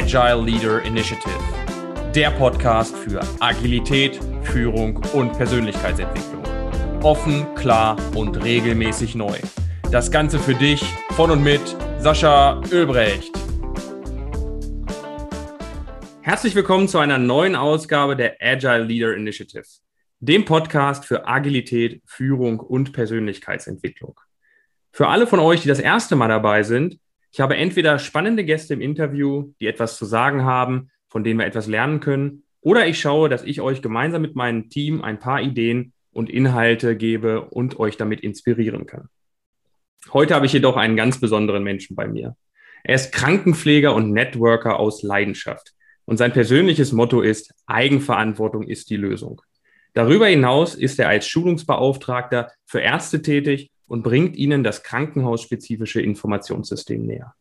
Agile Leader Initiative, der Podcast für Agilität, Führung und Persönlichkeitsentwicklung. Offen, klar und regelmäßig neu. Das Ganze für dich von und mit Sascha Ölbrecht. Herzlich willkommen zu einer neuen Ausgabe der Agile Leader Initiative, dem Podcast für Agilität, Führung und Persönlichkeitsentwicklung. Für alle von euch, die das erste Mal dabei sind, ich habe entweder spannende Gäste im Interview, die etwas zu sagen haben, von denen wir etwas lernen können, oder ich schaue, dass ich euch gemeinsam mit meinem Team ein paar Ideen und Inhalte gebe und euch damit inspirieren kann. Heute habe ich jedoch einen ganz besonderen Menschen bei mir. Er ist Krankenpfleger und Networker aus Leidenschaft. Und sein persönliches Motto ist, Eigenverantwortung ist die Lösung. Darüber hinaus ist er als Schulungsbeauftragter für Ärzte tätig und bringt ihnen das krankenhausspezifische Informationssystem näher.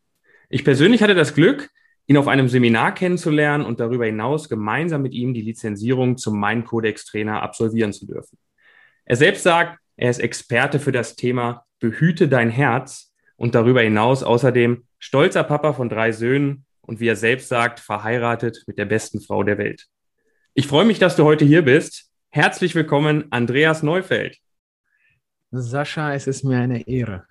Ich persönlich hatte das Glück, ihn auf einem Seminar kennenzulernen und darüber hinaus gemeinsam mit ihm die Lizenzierung zum Mind-Codex-Trainer absolvieren zu dürfen. Er selbst sagt, er ist Experte für das Thema Behüte dein Herz und darüber hinaus außerdem stolzer Papa von drei Söhnen und wie er selbst sagt, verheiratet mit der besten Frau der Welt. Ich freue mich, dass du heute hier bist. Herzlich willkommen, Andreas Neufeld. Sascha, es ist mir eine Ehre.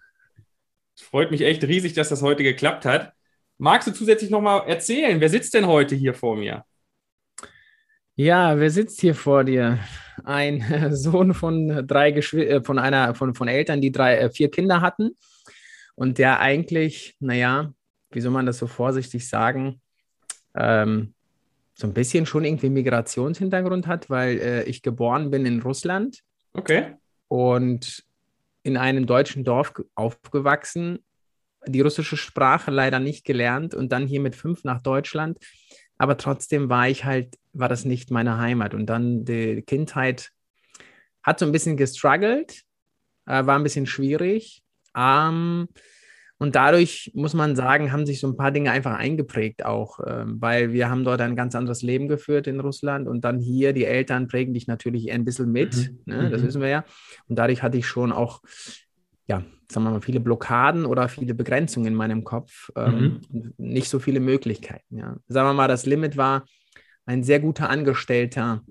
Es freut mich echt riesig, dass das heute geklappt hat. Magst du zusätzlich nochmal erzählen, wer sitzt denn heute hier vor mir? Ja, wer sitzt hier vor dir? Ein Sohn von drei Geschw äh, von einer von, von Eltern, die drei, äh, vier Kinder hatten und der eigentlich, naja, wie soll man das so vorsichtig sagen, ähm, so ein bisschen schon irgendwie Migrationshintergrund hat, weil äh, ich geboren bin in Russland. Okay. Und in einem deutschen Dorf aufgewachsen, die russische Sprache leider nicht gelernt und dann hier mit fünf nach Deutschland. Aber trotzdem war ich halt, war das nicht meine Heimat. Und dann die Kindheit hat so ein bisschen gestruggelt, äh, war ein bisschen schwierig. Ähm, und dadurch muss man sagen, haben sich so ein paar Dinge einfach eingeprägt auch, ähm, weil wir haben dort ein ganz anderes Leben geführt in Russland und dann hier, die Eltern prägen dich natürlich ein bisschen mit, mhm. ne? das mhm. wissen wir ja. Und dadurch hatte ich schon auch, ja, sagen wir mal, viele Blockaden oder viele Begrenzungen in meinem Kopf, ähm, mhm. nicht so viele Möglichkeiten. Ja. Sagen wir mal, das Limit war ein sehr guter Angestellter,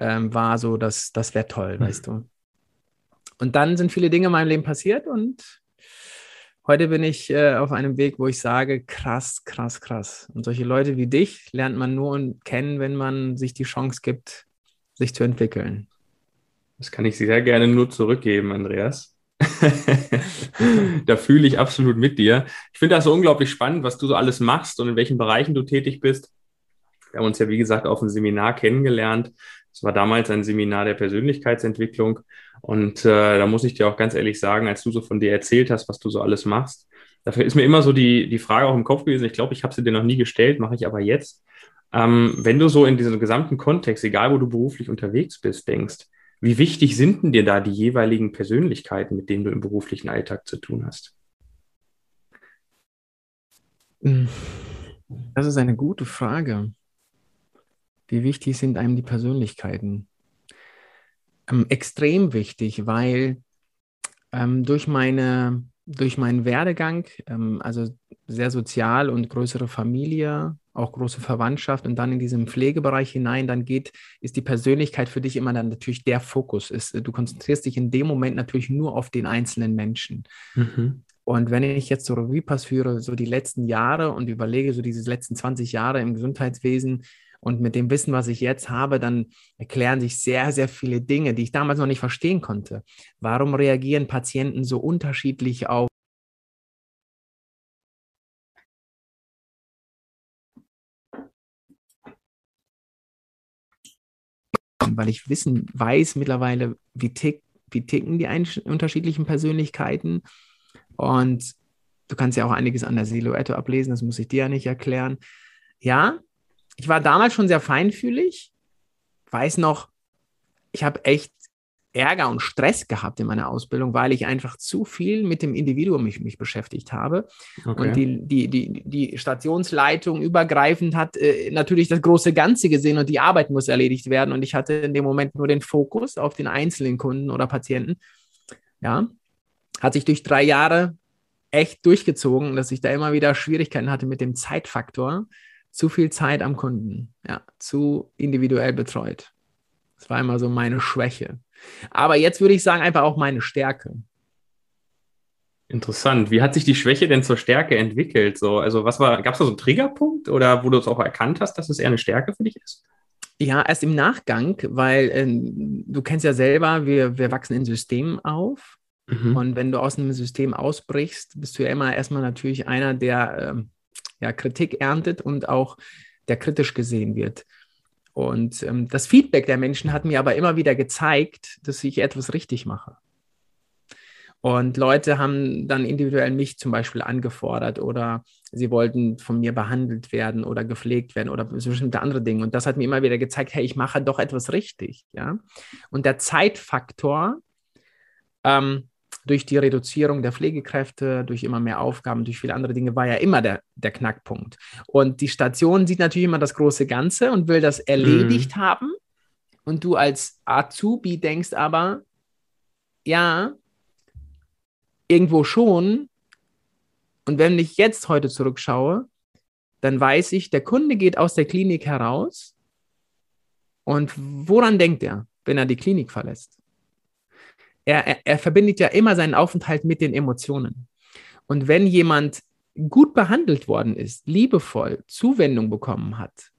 ähm, war so, das, das wäre toll, mhm. weißt du. Und dann sind viele Dinge in meinem Leben passiert und Heute bin ich äh, auf einem Weg, wo ich sage, krass, krass, krass. Und solche Leute wie dich lernt man nur kennen, wenn man sich die Chance gibt, sich zu entwickeln. Das kann ich sehr gerne nur zurückgeben, Andreas. da fühle ich absolut mit dir. Ich finde das so unglaublich spannend, was du so alles machst und in welchen Bereichen du tätig bist. Wir haben uns ja, wie gesagt, auf einem Seminar kennengelernt. Es war damals ein Seminar der Persönlichkeitsentwicklung. Und äh, da muss ich dir auch ganz ehrlich sagen, als du so von dir erzählt hast, was du so alles machst, dafür ist mir immer so die, die Frage auch im Kopf gewesen. Ich glaube, ich habe sie dir noch nie gestellt, mache ich aber jetzt. Ähm, wenn du so in diesem gesamten Kontext, egal wo du beruflich unterwegs bist, denkst, wie wichtig sind denn dir da die jeweiligen Persönlichkeiten, mit denen du im beruflichen Alltag zu tun hast? Das ist eine gute Frage. Wie wichtig sind einem die Persönlichkeiten? Ähm, extrem wichtig, weil ähm, durch, meine, durch meinen Werdegang, ähm, also sehr sozial und größere Familie, auch große Verwandtschaft und dann in diesen Pflegebereich hinein, dann geht, ist die Persönlichkeit für dich immer dann natürlich der Fokus. Ist, du konzentrierst dich in dem Moment natürlich nur auf den einzelnen Menschen. Mhm. Und wenn ich jetzt so Revue passiere, so die letzten Jahre und überlege, so diese letzten 20 Jahre im Gesundheitswesen, und mit dem Wissen, was ich jetzt habe, dann erklären sich sehr, sehr viele Dinge, die ich damals noch nicht verstehen konnte. Warum reagieren Patienten so unterschiedlich auf weil ich wissen weiß mittlerweile, wie, tick, wie ticken die unterschiedlichen Persönlichkeiten. Und du kannst ja auch einiges an der Silhouette ablesen, das muss ich dir ja nicht erklären. Ja, ich war damals schon sehr feinfühlig, weiß noch, ich habe echt Ärger und Stress gehabt in meiner Ausbildung, weil ich einfach zu viel mit dem Individuum mich, mich beschäftigt habe. Okay. Und die, die, die, die Stationsleitung übergreifend hat äh, natürlich das große Ganze gesehen und die Arbeit muss erledigt werden. Und ich hatte in dem Moment nur den Fokus auf den einzelnen Kunden oder Patienten. Ja, hat sich durch drei Jahre echt durchgezogen, dass ich da immer wieder Schwierigkeiten hatte mit dem Zeitfaktor zu viel Zeit am Kunden, ja, zu individuell betreut. Das war immer so meine Schwäche. Aber jetzt würde ich sagen, einfach auch meine Stärke. Interessant. Wie hat sich die Schwäche denn zur Stärke entwickelt? So, also was war, gab es da so einen Triggerpunkt oder wo du es auch erkannt hast, dass es eher eine Stärke für dich ist? Ja, erst im Nachgang, weil äh, du kennst ja selber, wir, wir wachsen in Systemen auf. Mhm. Und wenn du aus einem System ausbrichst, bist du ja immer erstmal natürlich einer, der äh, ja, Kritik erntet und auch der kritisch gesehen wird. Und ähm, das Feedback der Menschen hat mir aber immer wieder gezeigt, dass ich etwas richtig mache. Und Leute haben dann individuell mich zum Beispiel angefordert oder sie wollten von mir behandelt werden oder gepflegt werden oder bestimmte andere Dinge. Und das hat mir immer wieder gezeigt, hey, ich mache doch etwas richtig. Ja? Und der Zeitfaktor ähm, durch die Reduzierung der Pflegekräfte, durch immer mehr Aufgaben, durch viele andere Dinge war ja immer der, der Knackpunkt. Und die Station sieht natürlich immer das große Ganze und will das erledigt mhm. haben. Und du als Azubi denkst aber, ja, irgendwo schon. Und wenn ich jetzt heute zurückschaue, dann weiß ich, der Kunde geht aus der Klinik heraus. Und woran denkt er, wenn er die Klinik verlässt? Er, er, er verbindet ja immer seinen Aufenthalt mit den Emotionen. Und wenn jemand gut behandelt worden ist, liebevoll Zuwendung bekommen hat,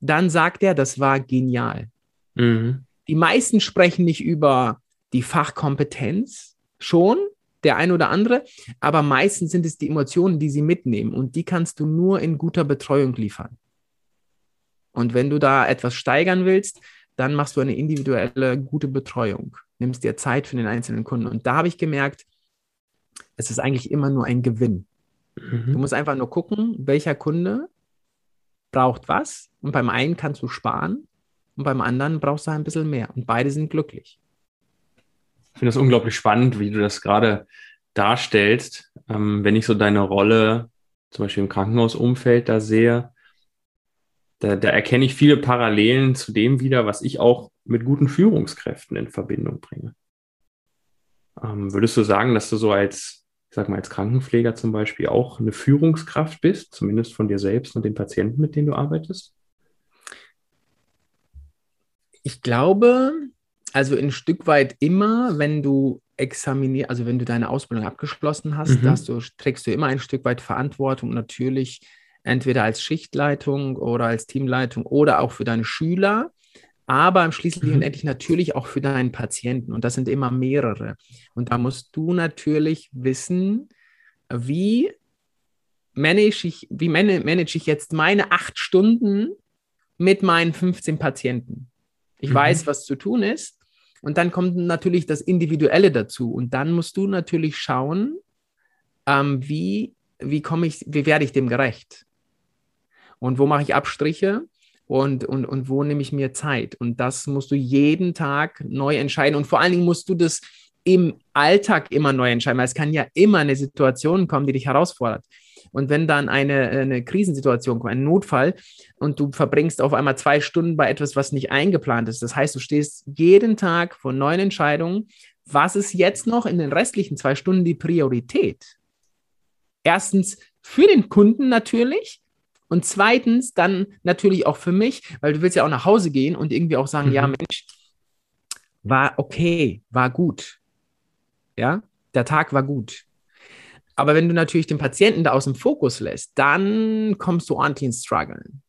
dann sagt er, das war genial. Mhm. Die meisten sprechen nicht über die Fachkompetenz, schon der ein oder andere, aber meistens sind es die Emotionen, die sie mitnehmen und die kannst du nur in guter Betreuung liefern. Und wenn du da etwas steigern willst, dann machst du eine individuelle gute Betreuung nimmst dir Zeit für den einzelnen Kunden. Und da habe ich gemerkt, es ist eigentlich immer nur ein Gewinn. Mhm. Du musst einfach nur gucken, welcher Kunde braucht was. Und beim einen kannst du sparen und beim anderen brauchst du ein bisschen mehr. Und beide sind glücklich. Ich finde das unglaublich spannend, wie du das gerade darstellst. Ähm, wenn ich so deine Rolle zum Beispiel im Krankenhausumfeld da sehe, da, da erkenne ich viele Parallelen zu dem wieder, was ich auch mit guten Führungskräften in Verbindung bringe. Ähm, würdest du sagen, dass du so als, ich sag mal, als Krankenpfleger zum Beispiel auch eine Führungskraft bist, zumindest von dir selbst und den Patienten, mit denen du arbeitest? Ich glaube, also ein Stück weit immer, wenn du examinierst, also wenn du deine Ausbildung abgeschlossen hast, mhm. du, trägst du immer ein Stück weit Verantwortung natürlich entweder als Schichtleitung oder als Teamleitung oder auch für deine Schüler, aber im Schließlichen mhm. endlich natürlich auch für deinen Patienten. Und das sind immer mehrere. Und da musst du natürlich wissen, wie manage ich, wie manage ich jetzt meine acht Stunden mit meinen 15 Patienten. Ich mhm. weiß, was zu tun ist. Und dann kommt natürlich das Individuelle dazu. Und dann musst du natürlich schauen, ähm, wie, wie komme ich, wie werde ich dem gerecht? Und wo mache ich Abstriche und, und, und wo nehme ich mir Zeit. Und das musst du jeden Tag neu entscheiden. Und vor allen Dingen musst du das im Alltag immer neu entscheiden, weil es kann ja immer eine Situation kommen, die dich herausfordert. Und wenn dann eine, eine Krisensituation kommt, ein Notfall und du verbringst auf einmal zwei Stunden bei etwas, was nicht eingeplant ist, das heißt, du stehst jeden Tag vor neuen Entscheidungen, was ist jetzt noch in den restlichen zwei Stunden die Priorität? Erstens für den Kunden natürlich, und zweitens dann natürlich auch für mich, weil du willst ja auch nach Hause gehen und irgendwie auch sagen, mhm. ja Mensch, war okay, war gut. Ja, der Tag war gut. Aber wenn du natürlich den Patienten da aus dem Fokus lässt, dann kommst du ordentlich ins Struggeln.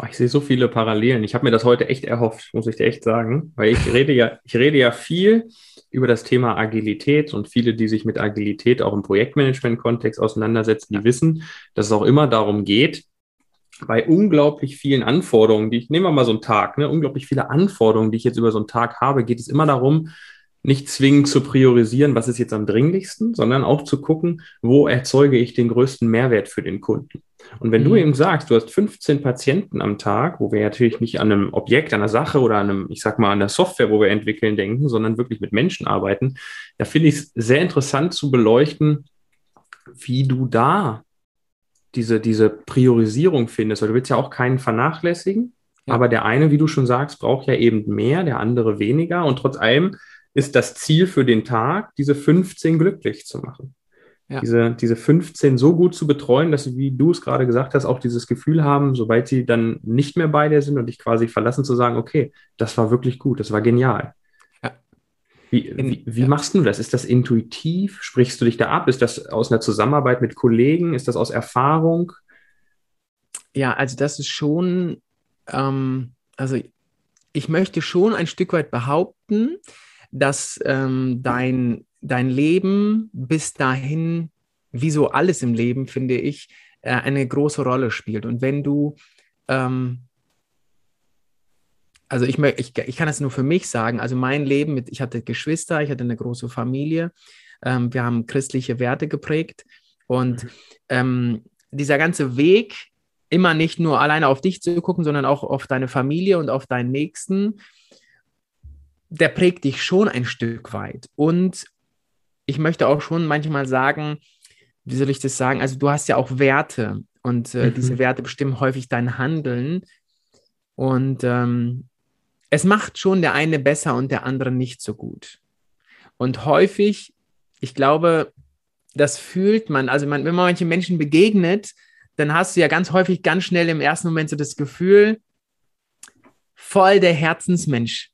Oh, ich sehe so viele Parallelen. Ich habe mir das heute echt erhofft, muss ich dir echt sagen, weil ich rede ja, ich rede ja viel über das Thema Agilität und viele, die sich mit Agilität auch im Projektmanagement-Kontext auseinandersetzen, die wissen, dass es auch immer darum geht, bei unglaublich vielen Anforderungen, die ich nehmen wir mal so einen Tag, ne, unglaublich viele Anforderungen, die ich jetzt über so einen Tag habe, geht es immer darum, nicht zwingend zu priorisieren, was ist jetzt am dringlichsten, sondern auch zu gucken, wo erzeuge ich den größten Mehrwert für den Kunden. Und wenn mhm. du eben sagst, du hast 15 Patienten am Tag, wo wir natürlich nicht an einem Objekt, an einer Sache oder an einem, ich sag mal, an der Software, wo wir entwickeln, denken, sondern wirklich mit Menschen arbeiten, da finde ich es sehr interessant zu beleuchten, wie du da diese, diese Priorisierung findest. Weil du willst ja auch keinen vernachlässigen, ja. aber der eine, wie du schon sagst, braucht ja eben mehr, der andere weniger. Und trotz allem ist das Ziel für den Tag, diese 15 glücklich zu machen. Ja. Diese, diese 15 so gut zu betreuen, dass sie, wie du es gerade gesagt hast, auch dieses Gefühl haben, sobald sie dann nicht mehr bei dir sind und dich quasi verlassen, zu sagen, okay, das war wirklich gut, das war genial. Ja. Wie, wie, wie ja. machst du das? Ist das intuitiv? Sprichst du dich da ab? Ist das aus einer Zusammenarbeit mit Kollegen? Ist das aus Erfahrung? Ja, also das ist schon, ähm, also ich möchte schon ein Stück weit behaupten, dass ähm, dein, dein Leben bis dahin, wie so alles im Leben, finde ich, äh, eine große Rolle spielt. Und wenn du, ähm, also ich, ich, ich kann das nur für mich sagen, also mein Leben mit, ich hatte Geschwister, ich hatte eine große Familie, ähm, wir haben christliche Werte geprägt und mhm. ähm, dieser ganze Weg, immer nicht nur alleine auf dich zu gucken, sondern auch auf deine Familie und auf deinen Nächsten, der prägt dich schon ein Stück weit. Und ich möchte auch schon manchmal sagen, wie soll ich das sagen? Also du hast ja auch Werte und äh, mhm. diese Werte bestimmen häufig dein Handeln. Und ähm, es macht schon der eine besser und der andere nicht so gut. Und häufig, ich glaube, das fühlt man, also man, wenn man manchen Menschen begegnet, dann hast du ja ganz häufig ganz schnell im ersten Moment so das Gefühl, voll der Herzensmensch.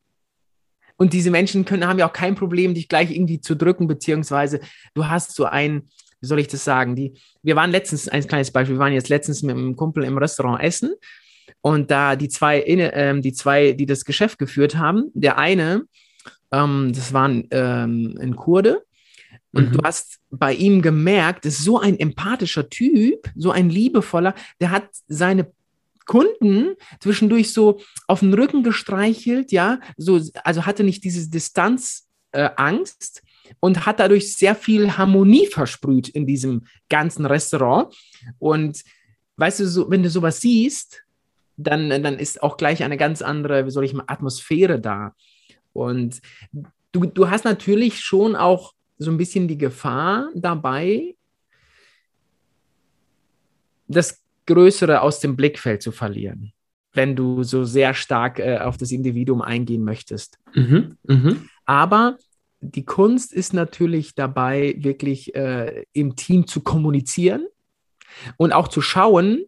Und diese Menschen können, haben ja auch kein Problem, dich gleich irgendwie zu drücken, beziehungsweise du hast so ein, wie soll ich das sagen? Die, wir waren letztens, ein kleines Beispiel, wir waren jetzt letztens mit einem Kumpel im Restaurant essen und da die zwei, äh, die zwei, die das Geschäft geführt haben, der eine, ähm, das war ein, ähm, ein Kurde, und mhm. du hast bei ihm gemerkt, ist so ein empathischer Typ, so ein liebevoller, der hat seine Kunden zwischendurch so auf den Rücken gestreichelt, ja, so, also hatte nicht diese Distanzangst äh, und hat dadurch sehr viel Harmonie versprüht in diesem ganzen Restaurant. Und weißt du, so, wenn du sowas siehst, dann, dann ist auch gleich eine ganz andere, wie soll ich mal, Atmosphäre da. Und du, du hast natürlich schon auch so ein bisschen die Gefahr dabei, das Größere aus dem Blickfeld zu verlieren, wenn du so sehr stark äh, auf das Individuum eingehen möchtest. Mhm, mh. Aber die Kunst ist natürlich dabei, wirklich äh, im Team zu kommunizieren und auch zu schauen,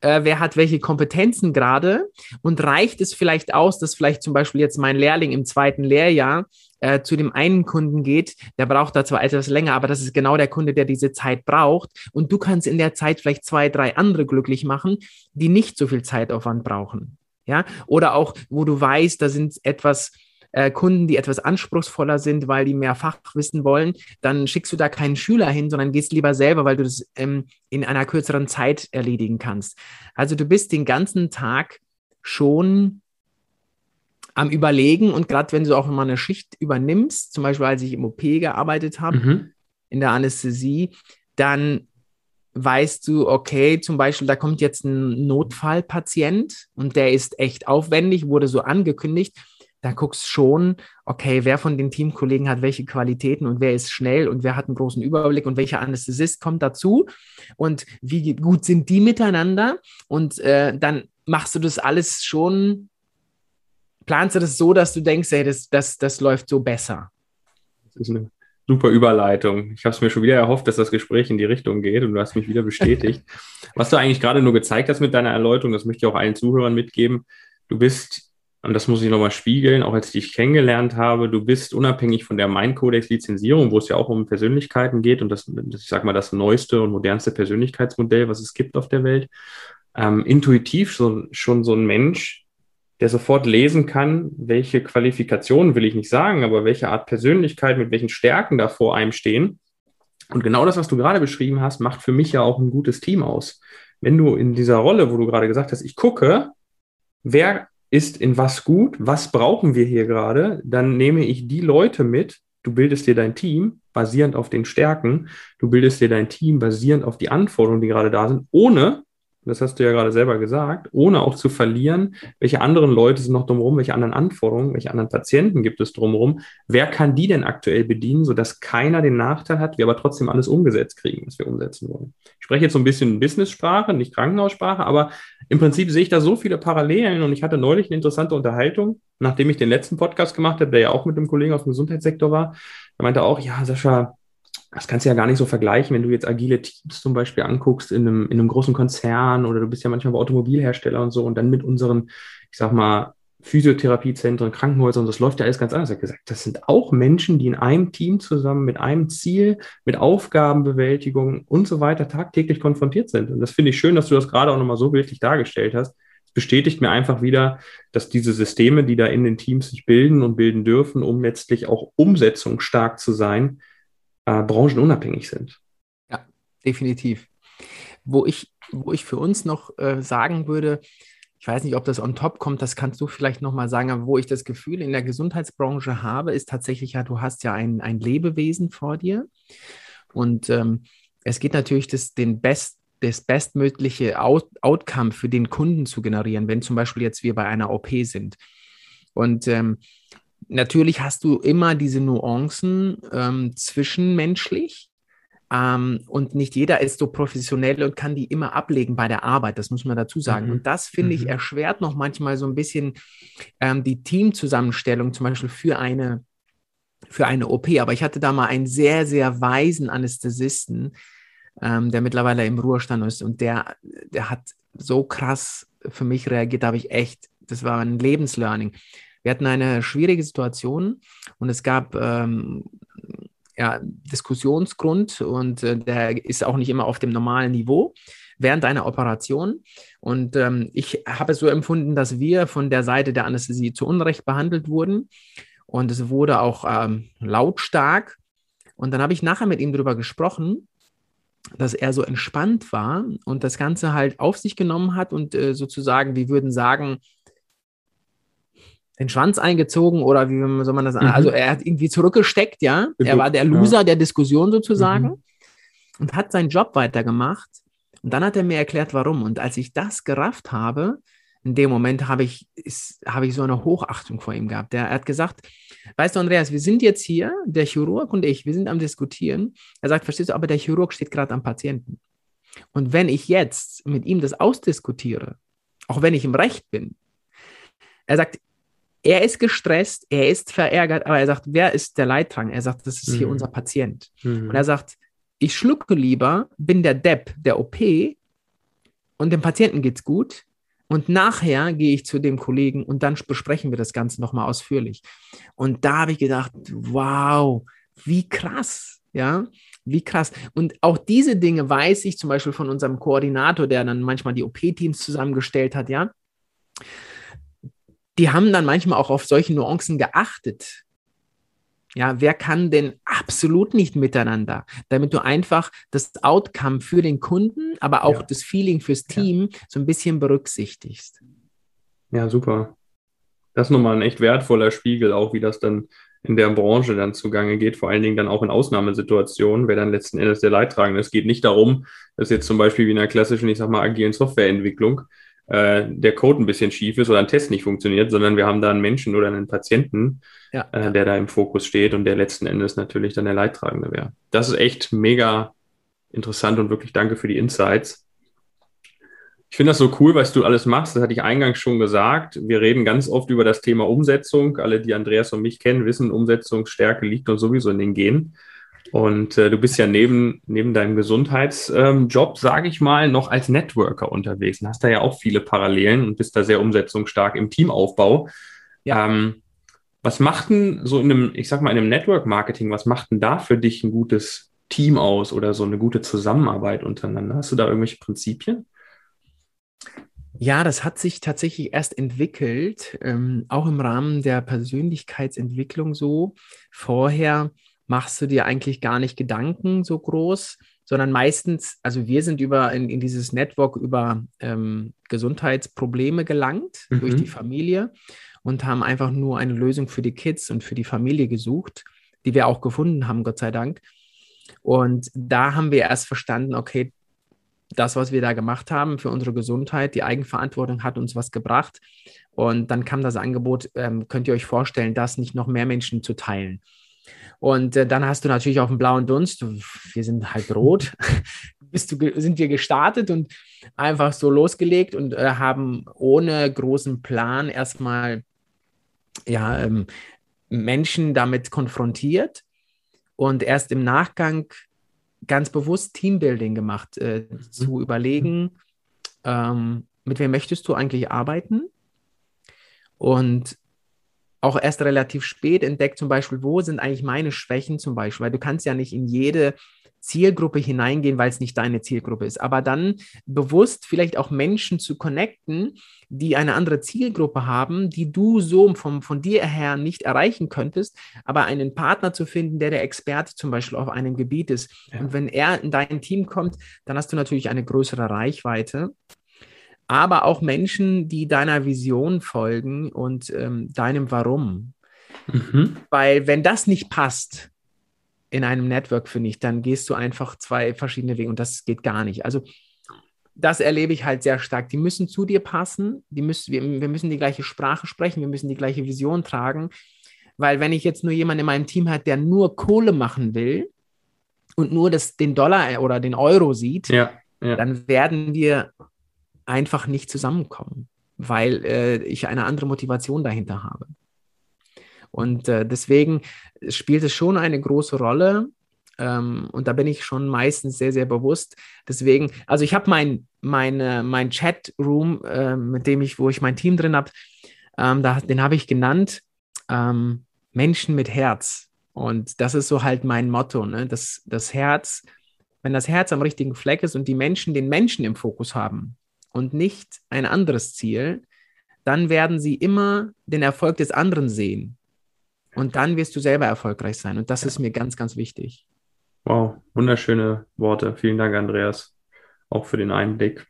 äh, wer hat welche Kompetenzen gerade und reicht es vielleicht aus, dass vielleicht zum Beispiel jetzt mein Lehrling im zweiten Lehrjahr äh, zu dem einen Kunden geht, der braucht da zwar etwas länger, aber das ist genau der Kunde, der diese Zeit braucht und du kannst in der Zeit vielleicht zwei, drei andere glücklich machen, die nicht so viel Zeitaufwand brauchen. Ja, oder auch, wo du weißt, da sind etwas äh, Kunden, die etwas anspruchsvoller sind, weil die mehr Fachwissen wollen, dann schickst du da keinen Schüler hin, sondern gehst lieber selber, weil du das ähm, in einer kürzeren Zeit erledigen kannst. Also du bist den ganzen Tag schon am Überlegen und gerade wenn du auch mal eine Schicht übernimmst, zum Beispiel als ich im OP gearbeitet habe, mhm. in der Anästhesie, dann weißt du, okay, zum Beispiel, da kommt jetzt ein Notfallpatient und der ist echt aufwendig, wurde so angekündigt da guckst schon, okay, wer von den Teamkollegen hat welche Qualitäten und wer ist schnell und wer hat einen großen Überblick und welcher Anästhesist kommt dazu und wie gut sind die miteinander und äh, dann machst du das alles schon, planst du das so, dass du denkst, hey, das, das, das läuft so besser. Das ist eine super Überleitung. Ich habe es mir schon wieder erhofft, dass das Gespräch in die Richtung geht und du hast mich wieder bestätigt. Was du eigentlich gerade nur gezeigt hast mit deiner Erläuterung, das möchte ich auch allen Zuhörern mitgeben. Du bist und das muss ich nochmal spiegeln, auch als ich dich kennengelernt habe, du bist unabhängig von der Mein-Codex-Lizenzierung, wo es ja auch um Persönlichkeiten geht und das, das, ich sag mal, das neueste und modernste Persönlichkeitsmodell, was es gibt auf der Welt, ähm, intuitiv so, schon so ein Mensch, der sofort lesen kann, welche Qualifikationen will ich nicht sagen, aber welche Art Persönlichkeit, mit welchen Stärken da vor einem stehen. Und genau das, was du gerade beschrieben hast, macht für mich ja auch ein gutes Team aus. Wenn du in dieser Rolle, wo du gerade gesagt hast, ich gucke, wer ist in was gut, was brauchen wir hier gerade, dann nehme ich die Leute mit, du bildest dir dein Team basierend auf den Stärken, du bildest dir dein Team basierend auf die Anforderungen, die gerade da sind, ohne das hast du ja gerade selber gesagt, ohne auch zu verlieren, welche anderen Leute sind noch drumherum, welche anderen Anforderungen, welche anderen Patienten gibt es drumherum, wer kann die denn aktuell bedienen, sodass keiner den Nachteil hat, wir aber trotzdem alles umgesetzt kriegen, was wir umsetzen wollen. Ich spreche jetzt so ein bisschen Business-Sprache, nicht Krankenhaussprache, aber im Prinzip sehe ich da so viele Parallelen und ich hatte neulich eine interessante Unterhaltung, nachdem ich den letzten Podcast gemacht habe, der ja auch mit einem Kollegen aus dem Gesundheitssektor war. Er meinte auch, ja, Sascha, das kannst du ja gar nicht so vergleichen, wenn du jetzt agile Teams zum Beispiel anguckst in einem, in einem großen Konzern oder du bist ja manchmal bei Automobilhersteller und so und dann mit unseren, ich sag mal, Physiotherapiezentren, Krankenhäusern, das läuft ja alles ganz anders. Er hat gesagt, das sind auch Menschen, die in einem Team zusammen mit einem Ziel, mit Aufgabenbewältigung und so weiter tagtäglich konfrontiert sind. Und das finde ich schön, dass du das gerade auch nochmal so bildlich dargestellt hast. Es bestätigt mir einfach wieder, dass diese Systeme, die da in den Teams sich bilden und bilden dürfen, um letztlich auch umsetzungsstark zu sein, äh, branchenunabhängig sind. Ja, definitiv. Wo ich, wo ich für uns noch äh, sagen würde, ich weiß nicht, ob das on top kommt, das kannst du vielleicht nochmal sagen, aber wo ich das Gefühl in der Gesundheitsbranche habe, ist tatsächlich ja, du hast ja ein, ein Lebewesen vor dir und ähm, es geht natürlich, das, den Best, das bestmögliche Out Outcome für den Kunden zu generieren, wenn zum Beispiel jetzt wir bei einer OP sind. Und ähm, natürlich hast du immer diese Nuancen ähm, zwischenmenschlich ähm, und nicht jeder ist so professionell und kann die immer ablegen bei der Arbeit, das muss man dazu sagen. Mhm. Und das, finde mhm. ich, erschwert noch manchmal so ein bisschen ähm, die Teamzusammenstellung, zum Beispiel für eine, für eine OP. Aber ich hatte da mal einen sehr, sehr weisen Anästhesisten, ähm, der mittlerweile im Ruhestand ist und der, der hat so krass für mich reagiert, da habe ich echt, das war ein Lebenslearning. Wir hatten eine schwierige Situation und es gab ähm, ja, Diskussionsgrund und äh, der ist auch nicht immer auf dem normalen Niveau während einer Operation. Und ähm, ich habe es so empfunden, dass wir von der Seite der Anästhesie zu Unrecht behandelt wurden. Und es wurde auch ähm, lautstark. Und dann habe ich nachher mit ihm darüber gesprochen, dass er so entspannt war und das Ganze halt auf sich genommen hat und äh, sozusagen, wir würden sagen, den Schwanz eingezogen oder wie soll man das sagen? Mhm. Also er hat irgendwie zurückgesteckt, ja. Er war der Loser ja. der Diskussion sozusagen mhm. und hat seinen Job weitergemacht. Und dann hat er mir erklärt, warum. Und als ich das gerafft habe, in dem Moment habe ich, ist, habe ich so eine Hochachtung vor ihm gehabt. Er hat gesagt, weißt du, Andreas, wir sind jetzt hier, der Chirurg und ich, wir sind am Diskutieren. Er sagt, verstehst du, aber der Chirurg steht gerade am Patienten. Und wenn ich jetzt mit ihm das ausdiskutiere, auch wenn ich im Recht bin, er sagt, er ist gestresst, er ist verärgert, aber er sagt, wer ist der Leidtragende? Er sagt, das ist hier mhm. unser Patient. Mhm. Und er sagt, ich schlucke lieber, bin der Depp der OP und dem Patienten geht's gut. Und nachher gehe ich zu dem Kollegen und dann besprechen wir das Ganze nochmal ausführlich. Und da habe ich gedacht, wow, wie krass, ja, wie krass. Und auch diese Dinge weiß ich zum Beispiel von unserem Koordinator, der dann manchmal die OP-Teams zusammengestellt hat, ja die haben dann manchmal auch auf solche Nuancen geachtet. Ja, wer kann denn absolut nicht miteinander, damit du einfach das Outcome für den Kunden, aber auch ja. das Feeling fürs Team ja. so ein bisschen berücksichtigst. Ja, super. Das ist nochmal ein echt wertvoller Spiegel, auch wie das dann in der Branche dann zugange geht, vor allen Dingen dann auch in Ausnahmesituationen, wer dann letzten Endes der Leidtragende ist. Es geht nicht darum, dass jetzt zum Beispiel wie in der klassischen, ich sag mal, agilen Softwareentwicklung, äh, der Code ein bisschen schief ist oder ein Test nicht funktioniert, sondern wir haben da einen Menschen oder einen Patienten, ja, äh, der da im Fokus steht und der letzten Endes natürlich dann der Leidtragende wäre. Das ist echt mega interessant und wirklich danke für die Insights. Ich finde das so cool, was du alles machst. Das hatte ich eingangs schon gesagt. Wir reden ganz oft über das Thema Umsetzung. Alle, die Andreas und mich kennen, wissen, Umsetzungsstärke liegt uns sowieso in den Genen. Und äh, du bist ja neben, neben deinem Gesundheitsjob, ähm, sage ich mal, noch als Networker unterwegs und hast da ja auch viele Parallelen und bist da sehr umsetzungsstark im Teamaufbau. Ja. Ähm, was macht denn so in einem, ich sag mal, in einem Network-Marketing, was macht denn da für dich ein gutes Team aus oder so eine gute Zusammenarbeit untereinander? Hast du da irgendwelche Prinzipien? Ja, das hat sich tatsächlich erst entwickelt, ähm, auch im Rahmen der Persönlichkeitsentwicklung so. Vorher machst du dir eigentlich gar nicht Gedanken so groß, sondern meistens, also wir sind über in, in dieses Network über ähm, Gesundheitsprobleme gelangt mhm. durch die Familie und haben einfach nur eine Lösung für die Kids und für die Familie gesucht, die wir auch gefunden haben, Gott sei Dank. Und da haben wir erst verstanden, okay, das, was wir da gemacht haben für unsere Gesundheit, die Eigenverantwortung hat uns was gebracht. Und dann kam das Angebot, ähm, könnt ihr euch vorstellen, das nicht noch mehr Menschen zu teilen. Und äh, dann hast du natürlich auch einen blauen Dunst. Wir sind halt rot. Bist du, sind wir gestartet und einfach so losgelegt und äh, haben ohne großen Plan erstmal ja, ähm, Menschen damit konfrontiert. und erst im Nachgang ganz bewusst Teambuilding gemacht, äh, mhm. zu überlegen, ähm, mit wem möchtest du eigentlich arbeiten? Und auch erst relativ spät entdeckt, zum Beispiel, wo sind eigentlich meine Schwächen zum Beispiel, weil du kannst ja nicht in jede Zielgruppe hineingehen, weil es nicht deine Zielgruppe ist. Aber dann bewusst vielleicht auch Menschen zu connecten, die eine andere Zielgruppe haben, die du so vom, von dir her nicht erreichen könntest, aber einen Partner zu finden, der der Experte zum Beispiel auf einem Gebiet ist. Ja. Und wenn er in dein Team kommt, dann hast du natürlich eine größere Reichweite aber auch Menschen, die deiner Vision folgen und ähm, deinem Warum. Mhm. Weil wenn das nicht passt in einem Network, finde ich, dann gehst du einfach zwei verschiedene Wege und das geht gar nicht. Also das erlebe ich halt sehr stark. Die müssen zu dir passen, die müssen, wir, wir müssen die gleiche Sprache sprechen, wir müssen die gleiche Vision tragen. Weil wenn ich jetzt nur jemanden in meinem Team habe, der nur Kohle machen will und nur das, den Dollar oder den Euro sieht, ja, ja. dann werden wir einfach nicht zusammenkommen, weil äh, ich eine andere Motivation dahinter habe. Und äh, deswegen spielt es schon eine große Rolle. Ähm, und da bin ich schon meistens sehr, sehr bewusst. Deswegen, also ich habe mein, meine, mein Chat-Room, äh, mit dem ich, wo ich mein Team drin habe, ähm, den habe ich genannt ähm, Menschen mit Herz. Und das ist so halt mein Motto, ne? das, das Herz, wenn das Herz am richtigen Fleck ist und die Menschen den Menschen im Fokus haben, und nicht ein anderes Ziel, dann werden sie immer den Erfolg des anderen sehen. Und dann wirst du selber erfolgreich sein. Und das ist mir ganz, ganz wichtig. Wow, wunderschöne Worte. Vielen Dank, Andreas, auch für den Einblick.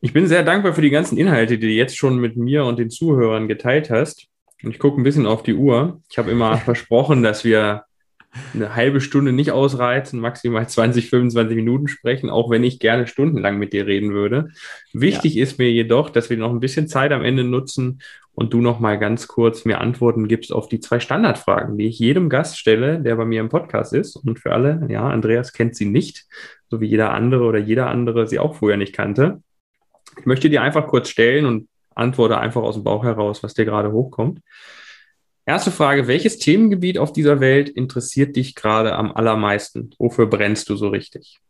Ich bin sehr dankbar für die ganzen Inhalte, die du jetzt schon mit mir und den Zuhörern geteilt hast. Und ich gucke ein bisschen auf die Uhr. Ich habe immer versprochen, dass wir eine halbe Stunde nicht ausreizen, maximal 20, 25 Minuten sprechen, auch wenn ich gerne stundenlang mit dir reden würde. Wichtig ja. ist mir jedoch, dass wir noch ein bisschen Zeit am Ende nutzen und du noch mal ganz kurz mir Antworten gibst auf die zwei Standardfragen, die ich jedem Gast stelle, der bei mir im Podcast ist. Und für alle, ja, Andreas kennt sie nicht, so wie jeder andere oder jeder andere sie auch vorher nicht kannte. Ich möchte dir einfach kurz stellen und antworte einfach aus dem Bauch heraus, was dir gerade hochkommt. Erste Frage, welches Themengebiet auf dieser Welt interessiert dich gerade am allermeisten? Wofür brennst du so richtig?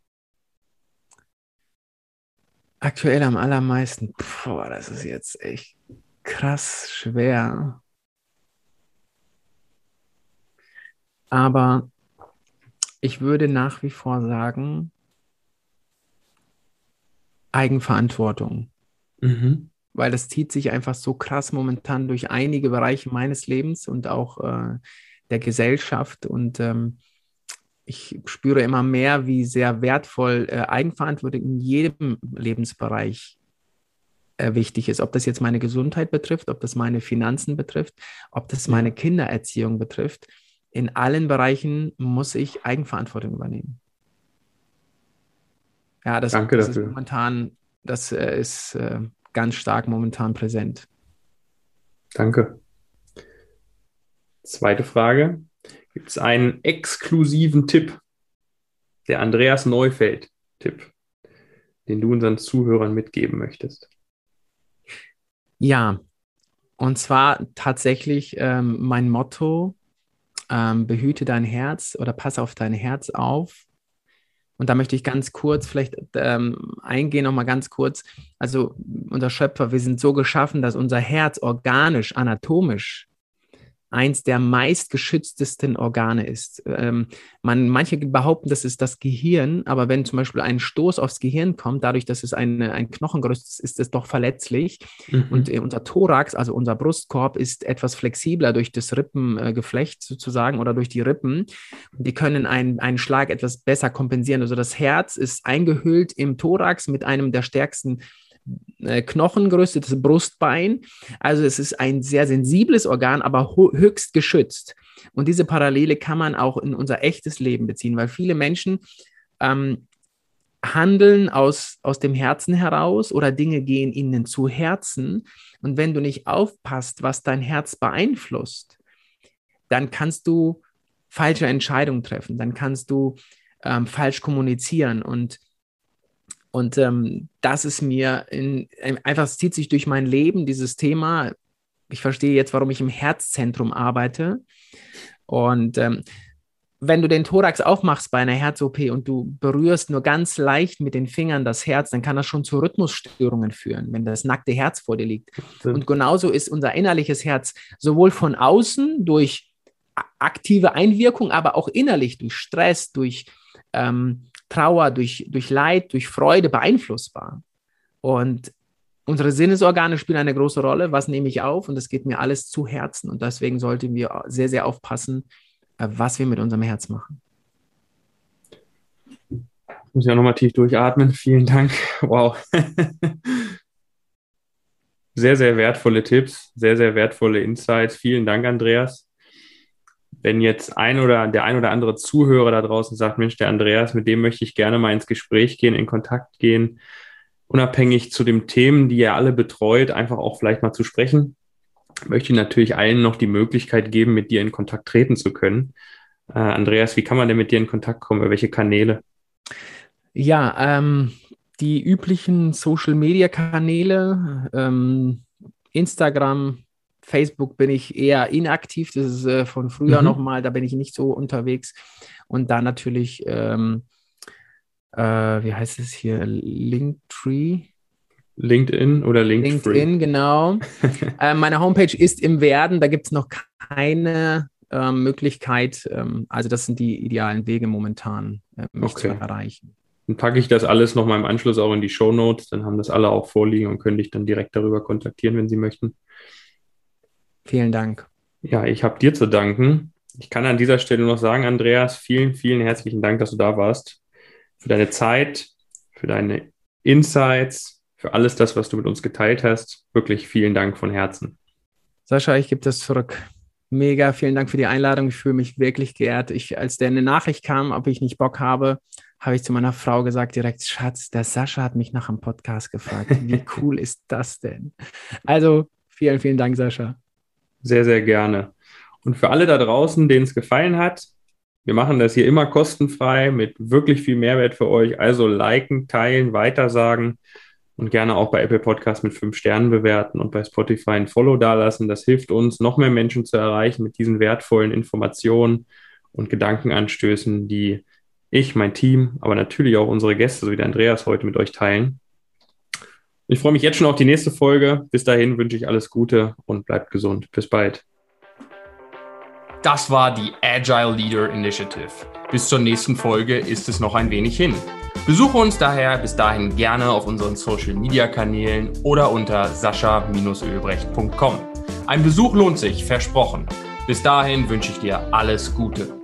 Aktuell am allermeisten. Boah, das ist jetzt echt krass schwer. Aber ich würde nach wie vor sagen, Eigenverantwortung. Mhm weil das zieht sich einfach so krass momentan durch einige Bereiche meines Lebens und auch äh, der Gesellschaft. Und ähm, ich spüre immer mehr, wie sehr wertvoll äh, Eigenverantwortung in jedem Lebensbereich äh, wichtig ist. Ob das jetzt meine Gesundheit betrifft, ob das meine Finanzen betrifft, ob das meine Kindererziehung betrifft. In allen Bereichen muss ich Eigenverantwortung übernehmen. Ja, das, Danke das dafür. ist momentan, das äh, ist äh, ganz stark momentan präsent. Danke. Zweite Frage. Gibt es einen exklusiven Tipp, der Andreas Neufeld-Tipp, den du unseren Zuhörern mitgeben möchtest? Ja, und zwar tatsächlich ähm, mein Motto, ähm, behüte dein Herz oder passe auf dein Herz auf und da möchte ich ganz kurz vielleicht ähm, eingehen, nochmal ganz kurz. Also unser Schöpfer, wir sind so geschaffen, dass unser Herz organisch, anatomisch eins der meistgeschütztesten Organe ist. Ähm, man, manche behaupten, das ist das Gehirn, aber wenn zum Beispiel ein Stoß aufs Gehirn kommt, dadurch, dass es eine, ein Knochengerüst ist, ist es doch verletzlich. Mhm. Und äh, unser Thorax, also unser Brustkorb, ist etwas flexibler durch das Rippengeflecht sozusagen oder durch die Rippen. Die können einen, einen Schlag etwas besser kompensieren. Also das Herz ist eingehüllt im Thorax mit einem der stärksten Knochengröße, das Brustbein. Also es ist ein sehr sensibles Organ, aber höchst geschützt. Und diese Parallele kann man auch in unser echtes Leben beziehen, weil viele Menschen ähm, handeln aus, aus dem Herzen heraus oder Dinge gehen ihnen zu Herzen. Und wenn du nicht aufpasst, was dein Herz beeinflusst, dann kannst du falsche Entscheidungen treffen, dann kannst du ähm, falsch kommunizieren und und ähm, das ist mir in, einfach, es zieht sich durch mein Leben, dieses Thema. Ich verstehe jetzt, warum ich im Herzzentrum arbeite. Und ähm, wenn du den Thorax aufmachst bei einer Herz-OP und du berührst nur ganz leicht mit den Fingern das Herz, dann kann das schon zu Rhythmusstörungen führen, wenn das nackte Herz vor dir liegt. Und genauso ist unser innerliches Herz sowohl von außen durch aktive Einwirkung, aber auch innerlich durch Stress, durch ähm, Trauer, durch, durch Leid, durch Freude beeinflussbar. Und unsere Sinnesorgane spielen eine große Rolle. Was nehme ich auf? Und das geht mir alles zu Herzen. Und deswegen sollten wir sehr, sehr aufpassen, äh, was wir mit unserem Herz machen. Ich muss ja nochmal tief durchatmen. Vielen Dank. Wow. sehr, sehr wertvolle Tipps, sehr, sehr wertvolle Insights. Vielen Dank, Andreas. Wenn jetzt ein oder der ein oder andere Zuhörer da draußen sagt, Mensch, der Andreas, mit dem möchte ich gerne mal ins Gespräch gehen, in Kontakt gehen, unabhängig zu den Themen, die er alle betreut, einfach auch vielleicht mal zu sprechen, möchte ich natürlich allen noch die Möglichkeit geben, mit dir in Kontakt treten zu können. Äh, Andreas, wie kann man denn mit dir in Kontakt kommen? Über welche Kanäle? Ja, ähm, die üblichen Social-Media-Kanäle, ähm, Instagram, Facebook bin ich eher inaktiv. Das ist äh, von früher mhm. nochmal, da bin ich nicht so unterwegs. Und dann natürlich, ähm, äh, wie heißt es hier, Linktree. LinkedIn oder Linktree? LinkedIn, genau. äh, meine Homepage ist im Werden, da gibt es noch keine äh, Möglichkeit. Ähm, also das sind die idealen Wege momentan, äh, mich okay. zu erreichen. Dann packe ich das alles nochmal im Anschluss auch in die Show Notes. Dann haben das alle auch vorliegen und können dich dann direkt darüber kontaktieren, wenn sie möchten. Vielen Dank. Ja, ich habe dir zu danken. Ich kann an dieser Stelle noch sagen, Andreas, vielen, vielen herzlichen Dank, dass du da warst. Für deine Zeit, für deine Insights, für alles das, was du mit uns geteilt hast. Wirklich vielen Dank von Herzen. Sascha, ich gebe das zurück. Mega, vielen Dank für die Einladung. Ich fühle mich wirklich geehrt. Ich, als der eine Nachricht kam, ob ich nicht Bock habe, habe ich zu meiner Frau gesagt direkt, Schatz, der Sascha hat mich nach einem Podcast gefragt. Wie cool ist das denn? Also, vielen, vielen Dank, Sascha. Sehr, sehr gerne. Und für alle da draußen, denen es gefallen hat, wir machen das hier immer kostenfrei mit wirklich viel Mehrwert für euch. Also liken, teilen, weitersagen und gerne auch bei Apple Podcast mit fünf Sternen bewerten und bei Spotify ein Follow dalassen. Das hilft uns, noch mehr Menschen zu erreichen mit diesen wertvollen Informationen und Gedankenanstößen, die ich, mein Team, aber natürlich auch unsere Gäste, so wie der Andreas heute mit euch teilen. Ich freue mich jetzt schon auf die nächste Folge. Bis dahin wünsche ich alles Gute und bleibt gesund. Bis bald. Das war die Agile Leader Initiative. Bis zur nächsten Folge ist es noch ein wenig hin. Besuche uns daher bis dahin gerne auf unseren Social Media Kanälen oder unter sascha-ölbrecht.com. Ein Besuch lohnt sich, versprochen. Bis dahin wünsche ich dir alles Gute.